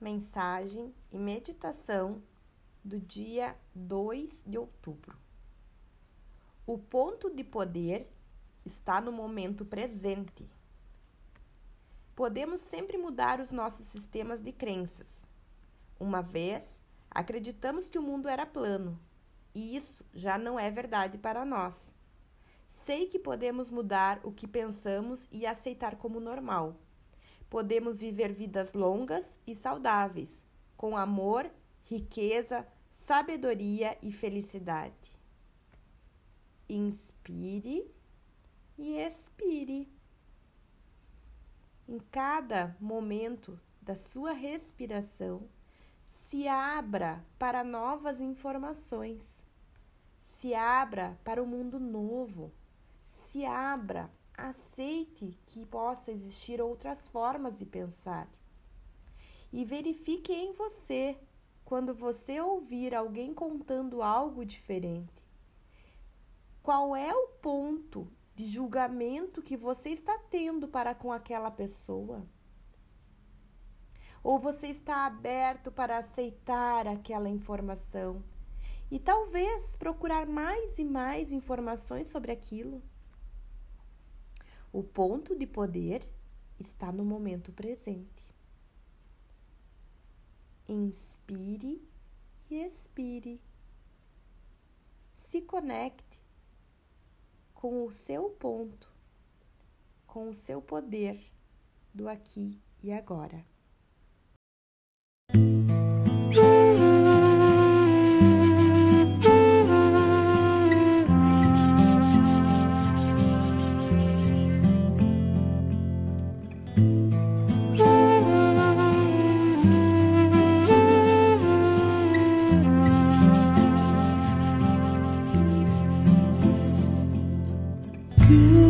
mensagem e meditação do dia 2 de outubro. O ponto de poder está no momento presente. Podemos sempre mudar os nossos sistemas de crenças. Uma vez, acreditamos que o mundo era plano, e isso já não é verdade para nós. Sei que podemos mudar o que pensamos e aceitar como normal podemos viver vidas longas e saudáveis, com amor, riqueza, sabedoria e felicidade. Inspire e expire. Em cada momento da sua respiração, se abra para novas informações. Se abra para o um mundo novo. Se abra aceite que possa existir outras formas de pensar. E verifique em você quando você ouvir alguém contando algo diferente. Qual é o ponto de julgamento que você está tendo para com aquela pessoa? Ou você está aberto para aceitar aquela informação e talvez procurar mais e mais informações sobre aquilo? O ponto de poder está no momento presente. Inspire e expire. Se conecte com o seu ponto, com o seu poder do aqui e agora. you.